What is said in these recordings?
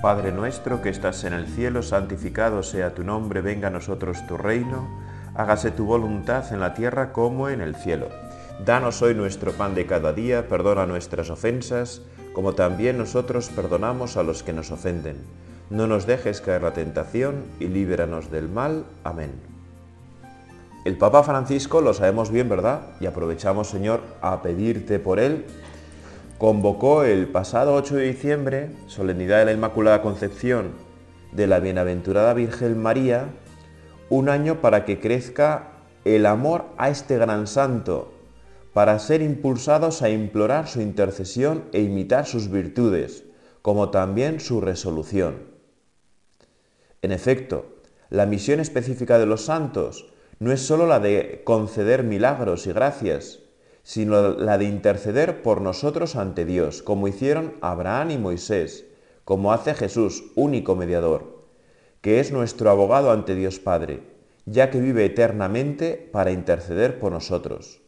Padre nuestro que estás en el cielo, santificado sea tu nombre, venga a nosotros tu reino, hágase tu voluntad en la tierra como en el cielo. Danos hoy nuestro pan de cada día, perdona nuestras ofensas, como también nosotros perdonamos a los que nos ofenden. No nos dejes caer la tentación y líbranos del mal. Amén. El Papa Francisco, lo sabemos bien, ¿verdad? Y aprovechamos, Señor, a pedirte por él convocó el pasado 8 de diciembre, solemnidad de la Inmaculada Concepción de la Bienaventurada Virgen María, un año para que crezca el amor a este gran santo, para ser impulsados a implorar su intercesión e imitar sus virtudes, como también su resolución. En efecto, la misión específica de los santos no es sólo la de conceder milagros y gracias, sino la de interceder por nosotros ante Dios, como hicieron Abraham y Moisés, como hace Jesús, único mediador, que es nuestro abogado ante Dios Padre, ya que vive eternamente para interceder por nosotros.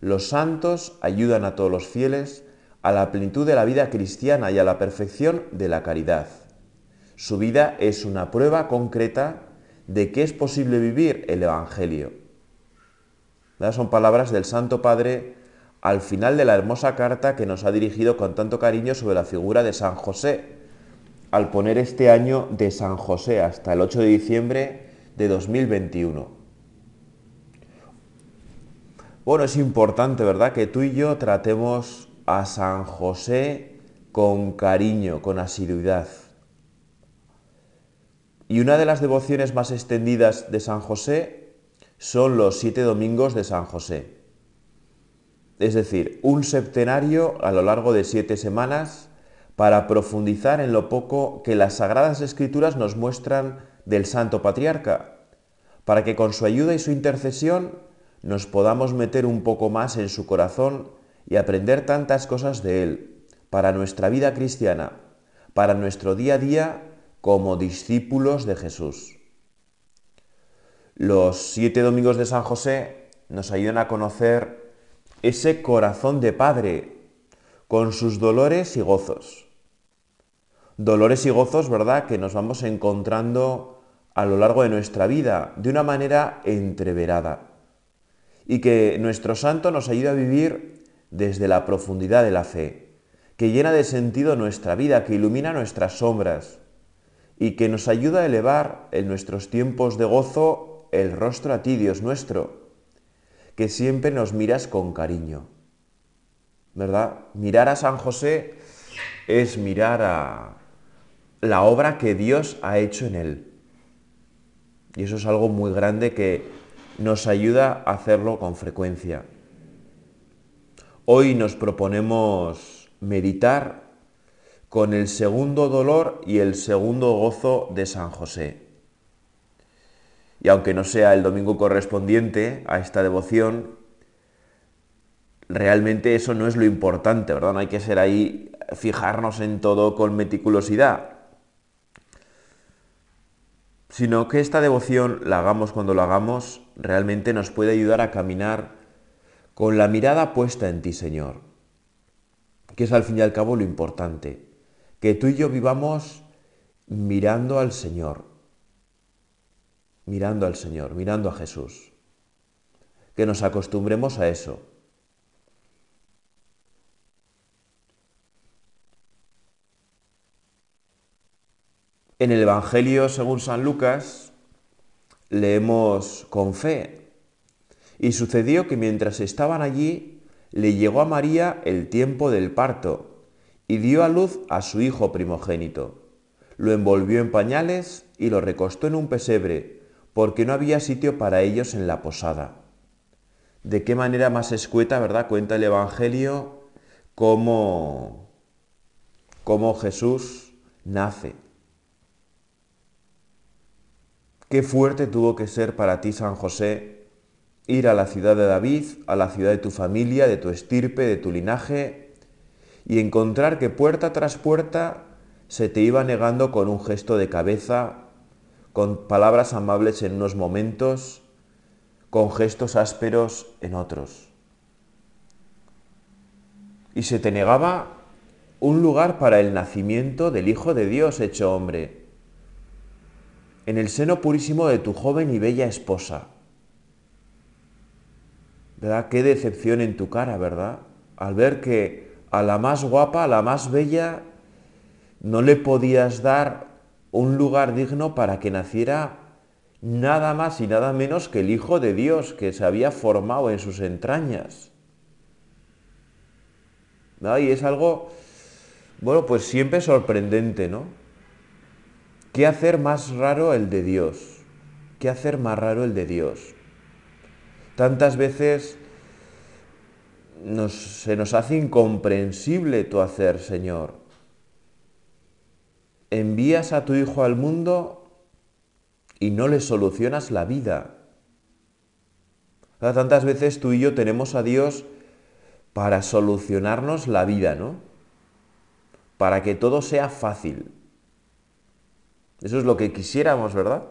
Los santos ayudan a todos los fieles a la plenitud de la vida cristiana y a la perfección de la caridad. Su vida es una prueba concreta de que es posible vivir el Evangelio. Son palabras del Santo Padre al final de la hermosa carta que nos ha dirigido con tanto cariño sobre la figura de San José, al poner este año de San José hasta el 8 de diciembre de 2021. Bueno, es importante, ¿verdad?, que tú y yo tratemos a San José con cariño, con asiduidad. Y una de las devociones más extendidas de San José son los siete domingos de San José. Es decir, un septenario a lo largo de siete semanas para profundizar en lo poco que las Sagradas Escrituras nos muestran del Santo Patriarca, para que con su ayuda y su intercesión nos podamos meter un poco más en su corazón y aprender tantas cosas de él, para nuestra vida cristiana, para nuestro día a día como discípulos de Jesús. Los siete domingos de San José nos ayudan a conocer ese corazón de Padre con sus dolores y gozos. Dolores y gozos, ¿verdad?, que nos vamos encontrando a lo largo de nuestra vida de una manera entreverada. Y que nuestro santo nos ayuda a vivir desde la profundidad de la fe, que llena de sentido nuestra vida, que ilumina nuestras sombras y que nos ayuda a elevar en nuestros tiempos de gozo el rostro a ti, Dios nuestro, que siempre nos miras con cariño. ¿Verdad? Mirar a San José es mirar a la obra que Dios ha hecho en él. Y eso es algo muy grande que nos ayuda a hacerlo con frecuencia. Hoy nos proponemos meditar con el segundo dolor y el segundo gozo de San José. Y aunque no sea el domingo correspondiente a esta devoción, realmente eso no es lo importante, ¿verdad? No hay que ser ahí, fijarnos en todo con meticulosidad, sino que esta devoción la hagamos cuando la hagamos, realmente nos puede ayudar a caminar con la mirada puesta en ti, Señor, que es al fin y al cabo lo importante, que tú y yo vivamos mirando al Señor, mirando al Señor, mirando a Jesús. Que nos acostumbremos a eso. En el Evangelio según San Lucas leemos con fe. Y sucedió que mientras estaban allí, le llegó a María el tiempo del parto y dio a luz a su hijo primogénito. Lo envolvió en pañales y lo recostó en un pesebre porque no había sitio para ellos en la posada. De qué manera más escueta, ¿verdad? Cuenta el Evangelio cómo, cómo Jesús nace. Qué fuerte tuvo que ser para ti, San José, ir a la ciudad de David, a la ciudad de tu familia, de tu estirpe, de tu linaje, y encontrar que puerta tras puerta se te iba negando con un gesto de cabeza con palabras amables en unos momentos, con gestos ásperos en otros. Y se te negaba un lugar para el nacimiento del Hijo de Dios hecho hombre, en el seno purísimo de tu joven y bella esposa. ¿Verdad? Qué decepción en tu cara, ¿verdad? Al ver que a la más guapa, a la más bella, no le podías dar un lugar digno para que naciera nada más y nada menos que el Hijo de Dios que se había formado en sus entrañas. Y es algo, bueno, pues siempre sorprendente, ¿no? ¿Qué hacer más raro el de Dios? ¿Qué hacer más raro el de Dios? Tantas veces se nos hace incomprensible tu hacer, Señor. Envías a tu Hijo al mundo y no le solucionas la vida. Tantas veces tú y yo tenemos a Dios para solucionarnos la vida, ¿no? Para que todo sea fácil. Eso es lo que quisiéramos, ¿verdad?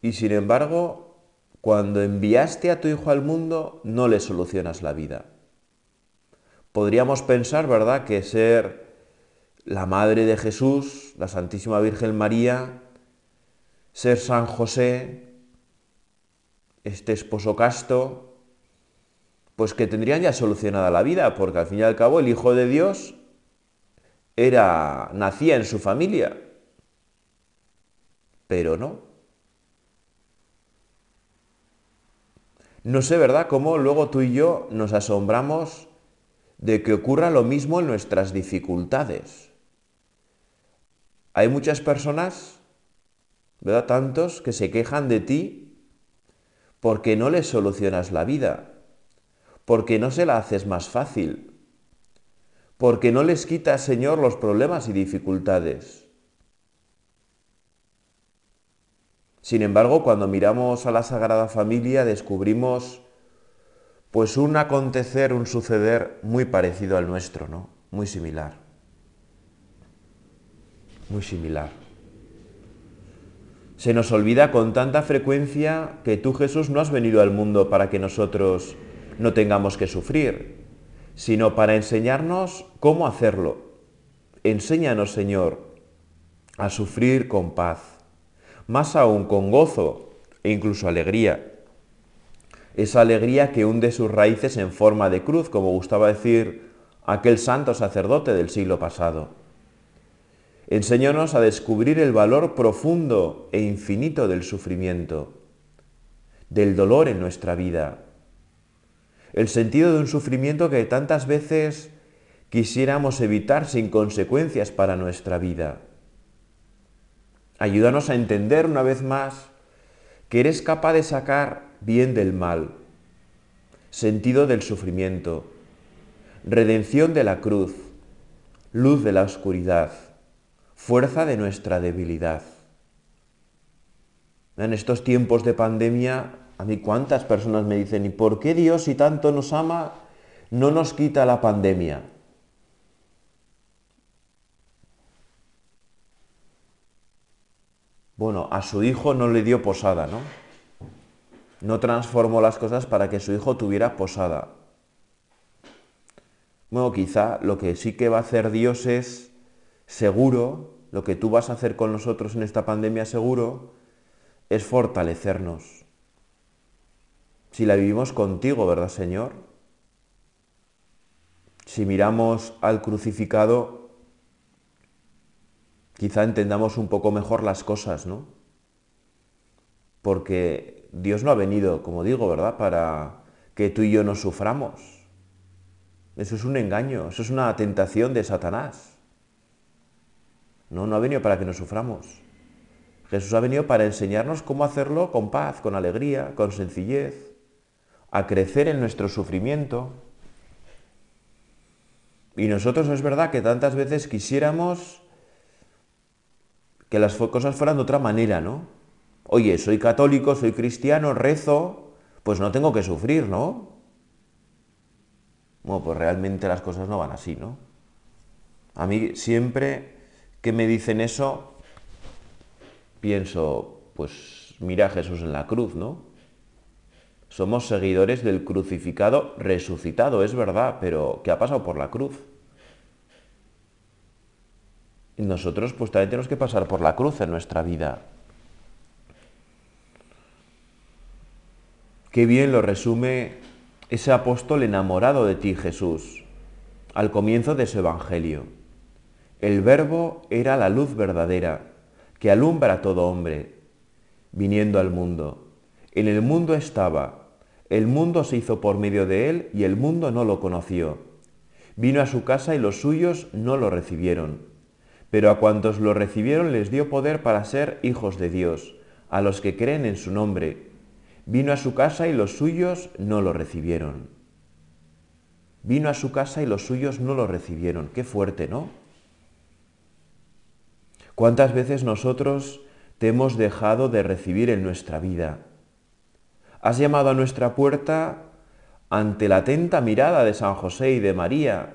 Y sin embargo, cuando enviaste a tu hijo al mundo, no le solucionas la vida. Podríamos pensar, ¿verdad?, que ser la madre de Jesús, la Santísima Virgen María, ser San José, este esposo casto, pues que tendrían ya solucionada la vida, porque al fin y al cabo el Hijo de Dios era, nacía en su familia, pero no. No sé, ¿verdad?, cómo luego tú y yo nos asombramos de que ocurra lo mismo en nuestras dificultades. Hay muchas personas, ¿verdad?, tantos que se quejan de ti porque no les solucionas la vida, porque no se la haces más fácil, porque no les quitas, Señor, los problemas y dificultades. Sin embargo, cuando miramos a la Sagrada Familia descubrimos pues un acontecer, un suceder muy parecido al nuestro, ¿no? Muy similar. Muy similar. Se nos olvida con tanta frecuencia que tú Jesús no has venido al mundo para que nosotros no tengamos que sufrir, sino para enseñarnos cómo hacerlo. Enséñanos, Señor, a sufrir con paz, más aún con gozo e incluso alegría. Esa alegría que hunde sus raíces en forma de cruz, como gustaba decir aquel santo sacerdote del siglo pasado. Enséñanos a descubrir el valor profundo e infinito del sufrimiento, del dolor en nuestra vida, el sentido de un sufrimiento que tantas veces quisiéramos evitar sin consecuencias para nuestra vida. Ayúdanos a entender una vez más que eres capaz de sacar bien del mal, sentido del sufrimiento, redención de la cruz, luz de la oscuridad fuerza de nuestra debilidad. En estos tiempos de pandemia, a mí cuántas personas me dicen, ¿y por qué Dios si tanto nos ama no nos quita la pandemia? Bueno, a su hijo no le dio posada, ¿no? No transformó las cosas para que su hijo tuviera posada. Bueno, quizá lo que sí que va a hacer Dios es seguro, lo que tú vas a hacer con nosotros en esta pandemia seguro, es fortalecernos. Si la vivimos contigo, ¿verdad, Señor? Si miramos al crucificado, quizá entendamos un poco mejor las cosas, ¿no? Porque Dios no ha venido, como digo, ¿verdad?, para que tú y yo nos suframos. Eso es un engaño, eso es una tentación de Satanás. No, no ha venido para que nos suframos. Jesús ha venido para enseñarnos cómo hacerlo con paz, con alegría, con sencillez, a crecer en nuestro sufrimiento. Y nosotros es verdad que tantas veces quisiéramos que las cosas fueran de otra manera, ¿no? Oye, soy católico, soy cristiano, rezo, pues no tengo que sufrir, ¿no? Bueno, pues realmente las cosas no van así, ¿no? A mí siempre que me dicen eso, pienso, pues mira a Jesús en la cruz, ¿no? Somos seguidores del crucificado resucitado, es verdad, pero ¿qué ha pasado por la cruz? Y nosotros pues también tenemos que pasar por la cruz en nuestra vida. Qué bien lo resume ese apóstol enamorado de ti, Jesús, al comienzo de su Evangelio. El Verbo era la luz verdadera que alumbra a todo hombre, viniendo al mundo. En el mundo estaba, el mundo se hizo por medio de él y el mundo no lo conoció. Vino a su casa y los suyos no lo recibieron. Pero a cuantos lo recibieron les dio poder para ser hijos de Dios, a los que creen en su nombre. Vino a su casa y los suyos no lo recibieron. Vino a su casa y los suyos no lo recibieron. Qué fuerte, ¿no? ¿Cuántas veces nosotros te hemos dejado de recibir en nuestra vida? Has llamado a nuestra puerta ante la atenta mirada de San José y de María,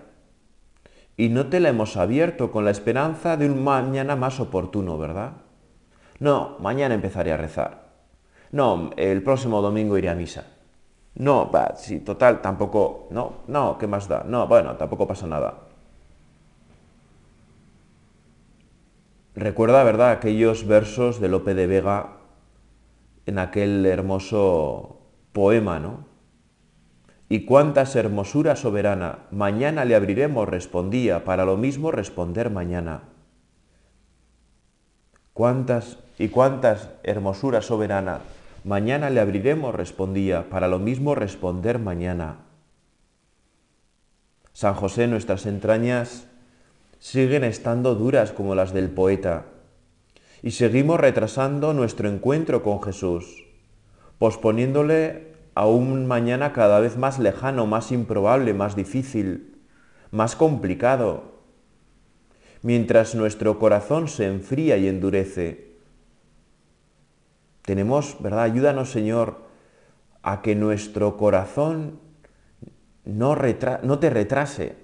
y no te la hemos abierto con la esperanza de un mañana más oportuno, ¿verdad? No, mañana empezaré a rezar. No, el próximo domingo iré a misa. No, va, sí, total, tampoco, no, no, ¿qué más da? No, bueno, tampoco pasa nada. Recuerda, ¿verdad?, aquellos versos de Lope de Vega en aquel hermoso poema, ¿no? Y cuántas hermosura soberana, mañana le abriremos, respondía, para lo mismo responder mañana. Cuántas y cuántas hermosura soberana, mañana le abriremos, respondía, para lo mismo responder mañana. San José, nuestras entrañas siguen estando duras como las del poeta y seguimos retrasando nuestro encuentro con Jesús, posponiéndole a un mañana cada vez más lejano, más improbable, más difícil, más complicado, mientras nuestro corazón se enfría y endurece. Tenemos, ¿verdad? Ayúdanos, Señor, a que nuestro corazón no, te retrase,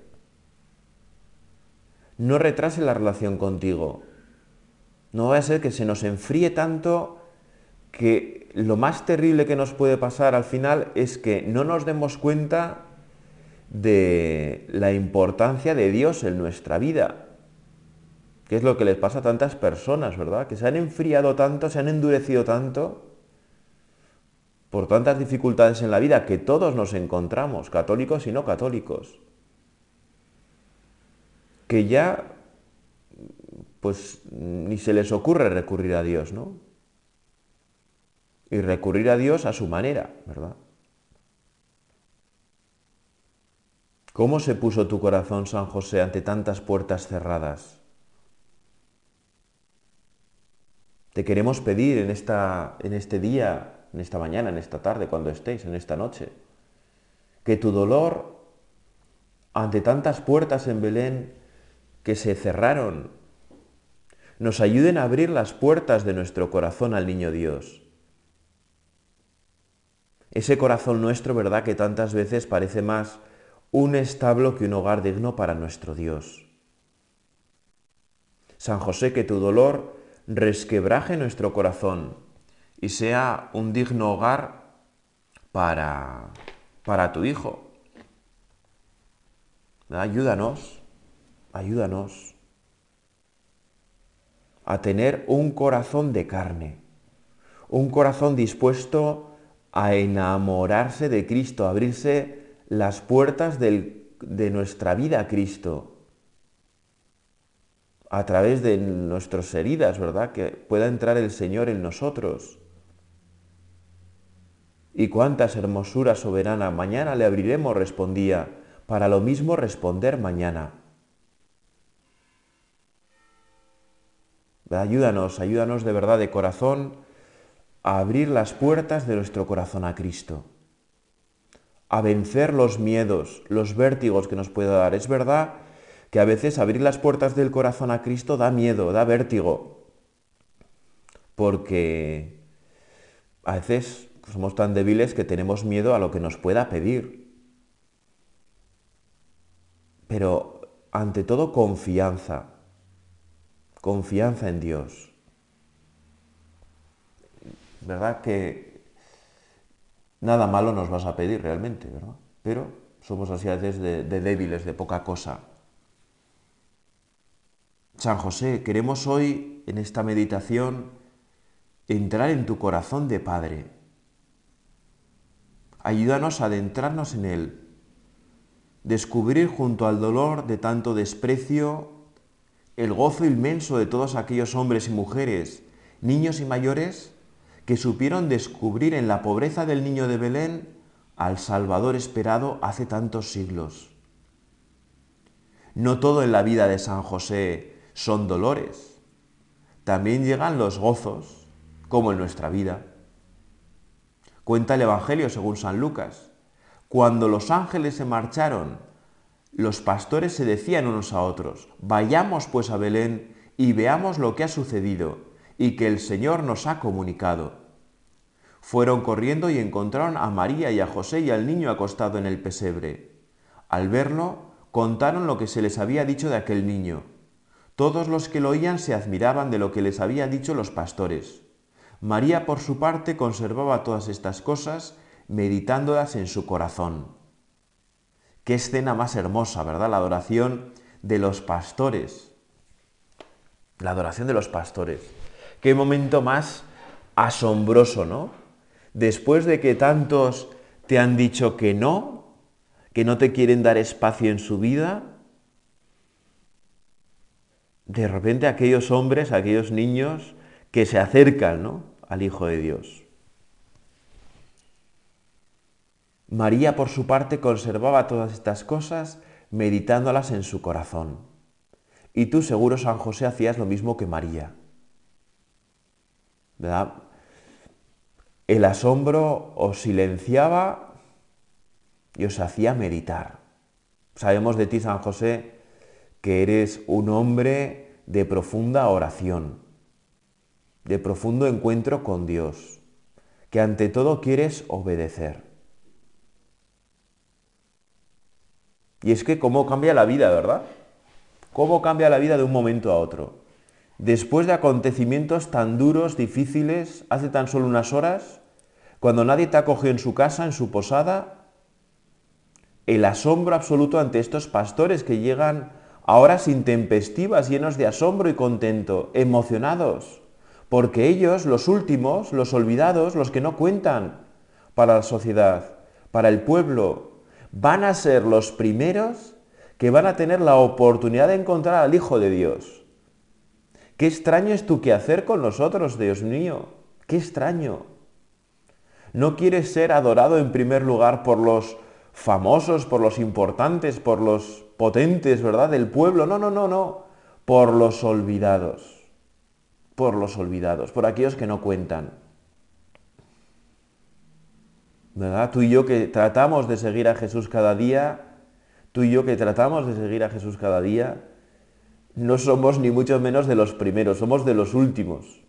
no retrase la relación contigo no va a ser que se nos enfríe tanto que lo más terrible que nos puede pasar al final es que no nos demos cuenta de la importancia de Dios en nuestra vida. Que es lo que les pasa a tantas personas, ¿verdad? Que se han enfriado tanto, se han endurecido tanto por tantas dificultades en la vida que todos nos encontramos, católicos y no católicos. Que ya pues ni se les ocurre recurrir a Dios, ¿no? Y recurrir a Dios a su manera, ¿verdad? ¿Cómo se puso tu corazón, San José, ante tantas puertas cerradas? Te queremos pedir en, esta, en este día, en esta mañana, en esta tarde, cuando estéis, en esta noche, que tu dolor ante tantas puertas en Belén que se cerraron nos ayuden a abrir las puertas de nuestro corazón al niño Dios. Ese corazón nuestro, ¿verdad?, que tantas veces parece más un establo que un hogar digno para nuestro Dios. San José, que tu dolor resquebraje nuestro corazón y sea un digno hogar para, para tu Hijo. Ayúdanos, ayúdanos a tener un corazón de carne, un corazón dispuesto a enamorarse de Cristo, a abrirse las puertas de nuestra vida a Cristo, a través de nuestras heridas, ¿verdad? Que pueda entrar el Señor en nosotros. Y cuántas hermosuras soberana, mañana le abriremos, respondía, para lo mismo responder mañana. Ayúdanos, ayúdanos de verdad de corazón a abrir las puertas de nuestro corazón a Cristo, a vencer los miedos, los vértigos que nos puede dar. Es verdad que a veces abrir las puertas del corazón a Cristo da miedo, da vértigo, porque a veces somos tan débiles que tenemos miedo a lo que nos pueda pedir. Pero ante todo confianza, confianza en Dios. ¿Verdad que nada malo nos vas a pedir realmente, ¿verdad? Pero somos así a veces de, de débiles, de poca cosa. San José, queremos hoy en esta meditación entrar en tu corazón de Padre. Ayúdanos a adentrarnos en él, descubrir junto al dolor de tanto desprecio el gozo inmenso de todos aquellos hombres y mujeres, niños y mayores, que supieron descubrir en la pobreza del niño de Belén al Salvador esperado hace tantos siglos. No todo en la vida de San José son dolores, también llegan los gozos, como en nuestra vida. Cuenta el Evangelio según San Lucas. Cuando los ángeles se marcharon, los pastores se decían unos a otros, vayamos pues a Belén y veamos lo que ha sucedido y que el Señor nos ha comunicado. Fueron corriendo y encontraron a María y a José y al niño acostado en el pesebre. Al verlo, contaron lo que se les había dicho de aquel niño. Todos los que lo oían se admiraban de lo que les había dicho los pastores. María, por su parte, conservaba todas estas cosas, meditándolas en su corazón. Qué escena más hermosa, ¿verdad? La adoración de los pastores. La adoración de los pastores. Qué momento más asombroso, ¿no? Después de que tantos te han dicho que no, que no te quieren dar espacio en su vida, de repente aquellos hombres, aquellos niños que se acercan ¿no? al Hijo de Dios. María, por su parte, conservaba todas estas cosas meditándolas en su corazón. Y tú, seguro, San José, hacías lo mismo que María. ¿Verdad? El asombro os silenciaba y os hacía meditar. Sabemos de ti, San José, que eres un hombre de profunda oración, de profundo encuentro con Dios, que ante todo quieres obedecer. Y es que cómo cambia la vida, ¿verdad? ¿Cómo cambia la vida de un momento a otro? Después de acontecimientos tan duros, difíciles, hace tan solo unas horas, cuando nadie te acogió en su casa, en su posada, el asombro absoluto ante estos pastores que llegan ahora intempestivas, llenos de asombro y contento, emocionados, porque ellos, los últimos, los olvidados, los que no cuentan para la sociedad, para el pueblo, van a ser los primeros que van a tener la oportunidad de encontrar al Hijo de Dios. Qué extraño es tu quehacer con nosotros, Dios mío. Qué extraño. No quieres ser adorado en primer lugar por los famosos, por los importantes, por los potentes, ¿verdad? Del pueblo. No, no, no, no. Por los olvidados. Por los olvidados, por aquellos que no cuentan. ¿Verdad? Tú y yo que tratamos de seguir a Jesús cada día, tú y yo que tratamos de seguir a Jesús cada día, no somos ni mucho menos de los primeros, somos de los últimos.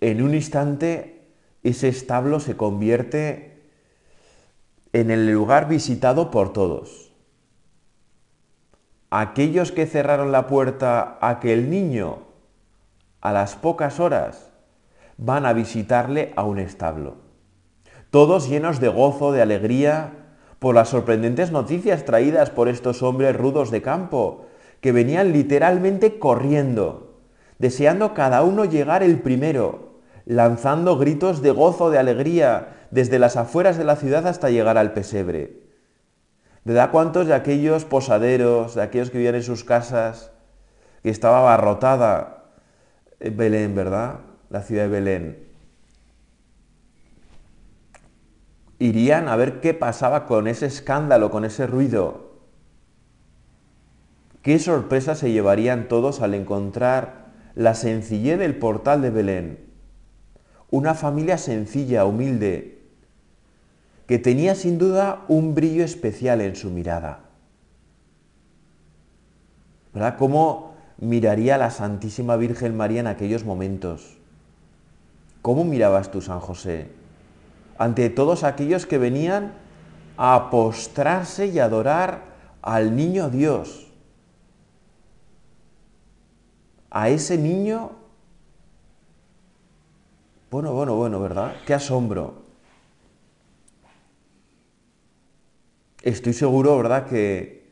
En un instante ese establo se convierte en el lugar visitado por todos. Aquellos que cerraron la puerta a que el niño, a las pocas horas, van a visitarle a un establo. Todos llenos de gozo, de alegría, por las sorprendentes noticias traídas por estos hombres rudos de campo, que venían literalmente corriendo, deseando cada uno llegar el primero, lanzando gritos de gozo, de alegría, desde las afueras de la ciudad hasta llegar al pesebre. ¿Verdad cuántos de aquellos posaderos, de aquellos que vivían en sus casas, que estaba abarrotada Belén, ¿verdad? La ciudad de Belén. Irían a ver qué pasaba con ese escándalo, con ese ruido. Qué sorpresa se llevarían todos al encontrar la sencillez del portal de Belén. Una familia sencilla, humilde, que tenía sin duda un brillo especial en su mirada. ¿Verdad? ¿Cómo miraría la Santísima Virgen María en aquellos momentos? ¿Cómo mirabas tú, San José? Ante todos aquellos que venían a postrarse y adorar al niño Dios. A ese niño Bueno, bueno, bueno, ¿verdad? Qué asombro. Estoy seguro, ¿verdad? Que,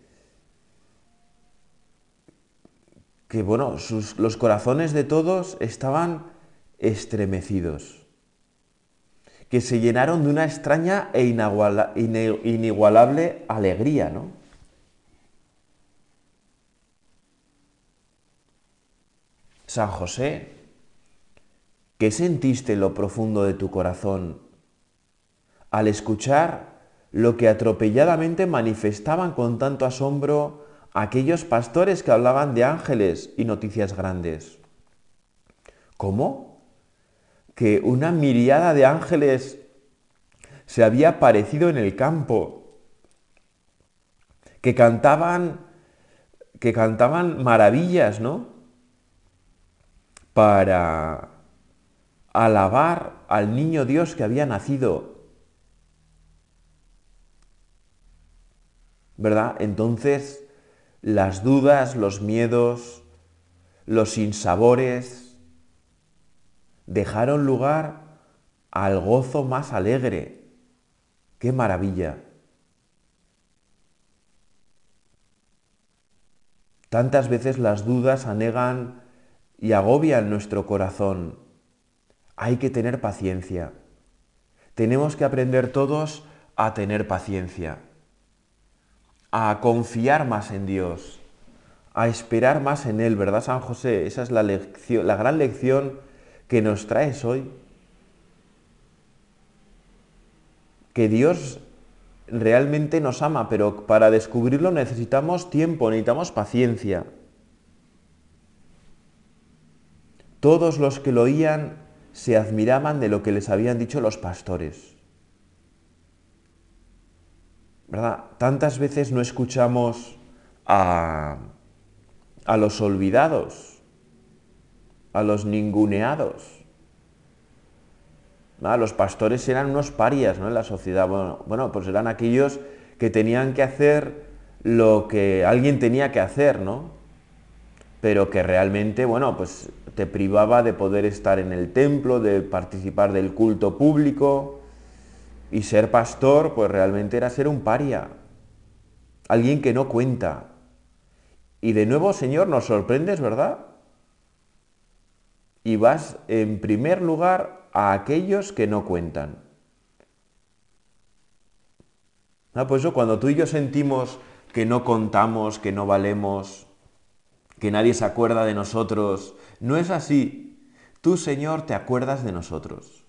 que bueno, los corazones de todos estaban estremecidos, que se llenaron de una extraña e inigualable alegría, ¿no? San José, ¿qué sentiste en lo profundo de tu corazón al escuchar lo que atropelladamente manifestaban con tanto asombro aquellos pastores que hablaban de ángeles y noticias grandes? ¿Cómo? Que una miriada de ángeles se había aparecido en el campo, que cantaban, que cantaban maravillas, ¿no? para alabar al niño Dios que había nacido. ¿Verdad? Entonces las dudas, los miedos, los sinsabores dejaron lugar al gozo más alegre. ¡Qué maravilla! Tantas veces las dudas anegan y agobia nuestro corazón. Hay que tener paciencia. Tenemos que aprender todos a tener paciencia, a confiar más en Dios, a esperar más en Él, ¿verdad, San José? Esa es la, lección, la gran lección que nos traes hoy. Que Dios realmente nos ama, pero para descubrirlo necesitamos tiempo, necesitamos paciencia. Todos los que lo oían se admiraban de lo que les habían dicho los pastores. ¿Verdad? Tantas veces no escuchamos a, a los olvidados, a los ninguneados. Los pastores eran unos parias ¿no? en la sociedad. Bueno, bueno, pues eran aquellos que tenían que hacer lo que alguien tenía que hacer, ¿no? Pero que realmente, bueno, pues te privaba de poder estar en el templo, de participar del culto público, y ser pastor, pues realmente era ser un paria, alguien que no cuenta. Y de nuevo, Señor, nos sorprendes, ¿verdad? Y vas en primer lugar a aquellos que no cuentan. Ah, pues eso, cuando tú y yo sentimos que no contamos, que no valemos, que nadie se acuerda de nosotros. No es así. Tú, Señor, te acuerdas de nosotros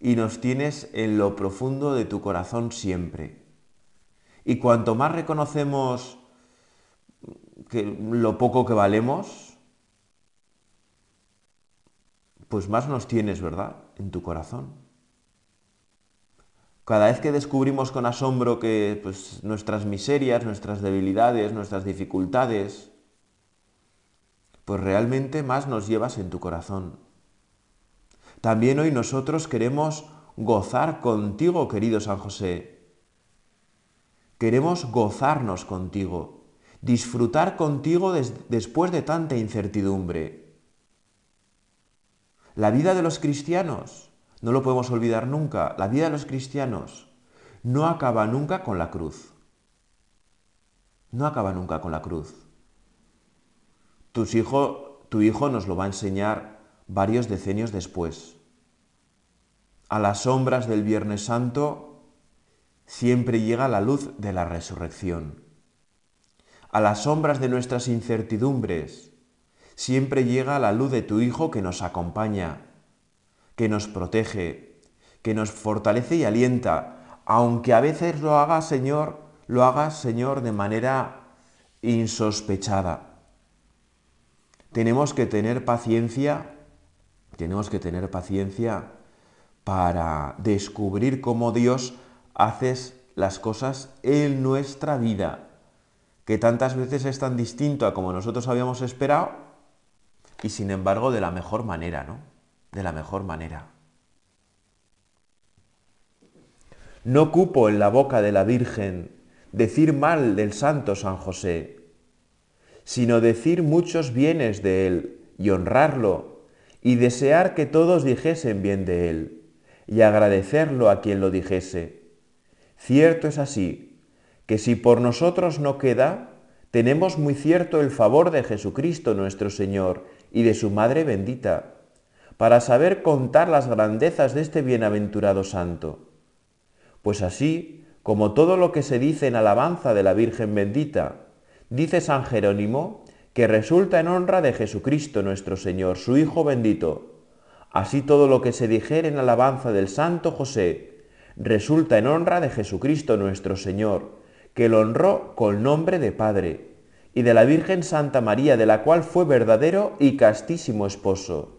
y nos tienes en lo profundo de tu corazón siempre. Y cuanto más reconocemos que lo poco que valemos, pues más nos tienes, ¿verdad?, en tu corazón. Cada vez que descubrimos con asombro que pues, nuestras miserias, nuestras debilidades, nuestras dificultades, pues realmente más nos llevas en tu corazón. También hoy nosotros queremos gozar contigo, querido San José. Queremos gozarnos contigo, disfrutar contigo después de tanta incertidumbre. La vida de los cristianos, no lo podemos olvidar nunca, la vida de los cristianos no acaba nunca con la cruz. No acaba nunca con la cruz tu hijo nos lo va a enseñar varios decenios después. A las sombras del Viernes Santo siempre llega la luz de la resurrección. A las sombras de nuestras incertidumbres siempre llega la luz de tu Hijo que nos acompaña, que nos protege, que nos fortalece y alienta, aunque a veces lo haga, Señor, lo hagas, Señor, de manera insospechada. Tenemos que tener paciencia, tenemos que tener paciencia para descubrir cómo Dios hace las cosas en nuestra vida, que tantas veces es tan distinto a como nosotros habíamos esperado y sin embargo de la mejor manera, ¿no? De la mejor manera. No cupo en la boca de la Virgen decir mal del santo San José, sino decir muchos bienes de él y honrarlo y desear que todos dijesen bien de él, y agradecerlo a quien lo dijese. Cierto es así, que si por nosotros no queda, tenemos muy cierto el favor de Jesucristo nuestro Señor y de su Madre bendita, para saber contar las grandezas de este bienaventurado santo. Pues así, como todo lo que se dice en alabanza de la Virgen bendita, dice San Jerónimo, que resulta en honra de Jesucristo nuestro Señor, su Hijo bendito. Así todo lo que se dijere en alabanza del Santo José, resulta en honra de Jesucristo nuestro Señor, que lo honró con nombre de Padre, y de la Virgen Santa María, de la cual fue verdadero y castísimo esposo.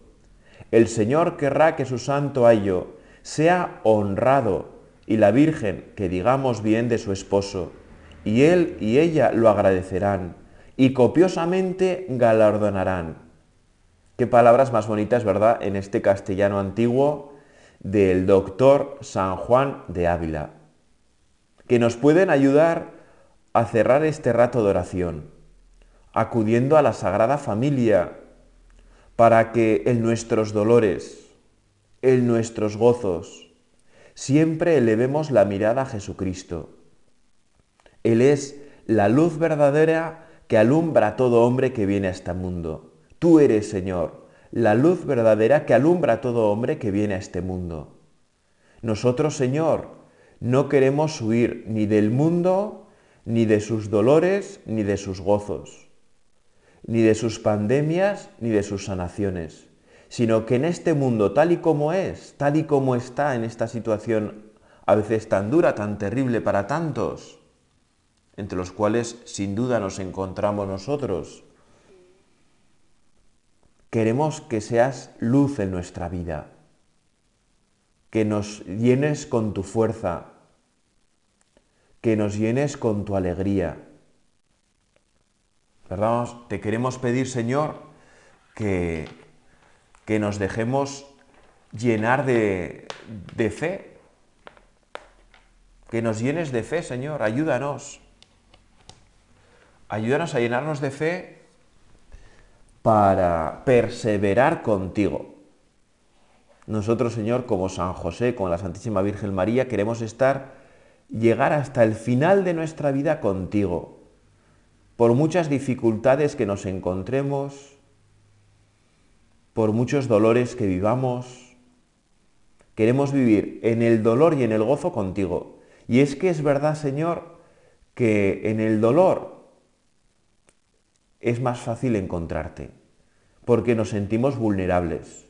El Señor querrá que su santo ayo sea honrado, y la Virgen que digamos bien de su esposo, y él y ella lo agradecerán y copiosamente galardonarán. Qué palabras más bonitas, ¿verdad? En este castellano antiguo del doctor San Juan de Ávila, que nos pueden ayudar a cerrar este rato de oración, acudiendo a la Sagrada Familia, para que en nuestros dolores, en nuestros gozos, siempre elevemos la mirada a Jesucristo. Él es la luz verdadera que alumbra a todo hombre que viene a este mundo. Tú eres, Señor, la luz verdadera que alumbra a todo hombre que viene a este mundo. Nosotros, Señor, no queremos huir ni del mundo, ni de sus dolores, ni de sus gozos, ni de sus pandemias, ni de sus sanaciones, sino que en este mundo tal y como es, tal y como está en esta situación a veces tan dura, tan terrible para tantos, entre los cuales sin duda nos encontramos nosotros. Queremos que seas luz en nuestra vida, que nos llenes con tu fuerza, que nos llenes con tu alegría. ¿Verdad? Te queremos pedir, Señor, que, que nos dejemos llenar de, de fe, que nos llenes de fe, Señor, ayúdanos. Ayúdanos a llenarnos de fe para perseverar contigo. Nosotros, Señor, como San José, como la Santísima Virgen María, queremos estar, llegar hasta el final de nuestra vida contigo. Por muchas dificultades que nos encontremos, por muchos dolores que vivamos, queremos vivir en el dolor y en el gozo contigo. Y es que es verdad, Señor, que en el dolor es más fácil encontrarte, porque nos sentimos vulnerables.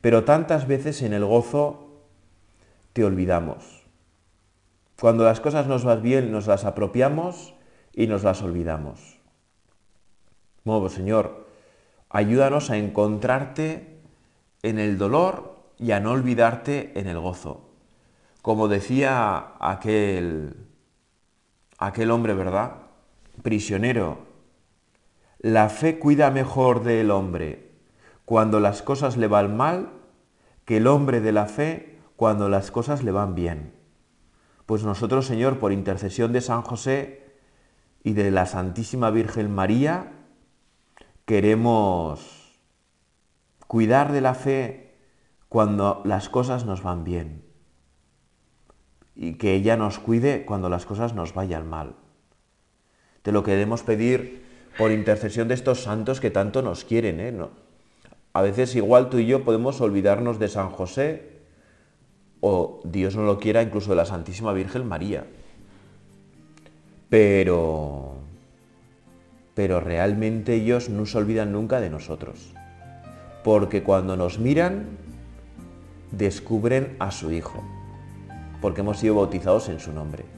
Pero tantas veces en el gozo te olvidamos. Cuando las cosas nos van bien, nos las apropiamos y nos las olvidamos. Bueno, Señor, ayúdanos a encontrarte en el dolor y a no olvidarte en el gozo. Como decía aquel, aquel hombre, ¿verdad? Prisionero la fe cuida mejor del hombre cuando las cosas le van mal que el hombre de la fe cuando las cosas le van bien. Pues nosotros, Señor, por intercesión de San José y de la Santísima Virgen María, queremos cuidar de la fe cuando las cosas nos van bien y que ella nos cuide cuando las cosas nos vayan mal. Te lo queremos pedir por intercesión de estos santos que tanto nos quieren. ¿eh? ¿No? A veces igual tú y yo podemos olvidarnos de San José o Dios no lo quiera incluso de la Santísima Virgen María. Pero, pero realmente ellos no se olvidan nunca de nosotros. Porque cuando nos miran, descubren a su Hijo. Porque hemos sido bautizados en su nombre.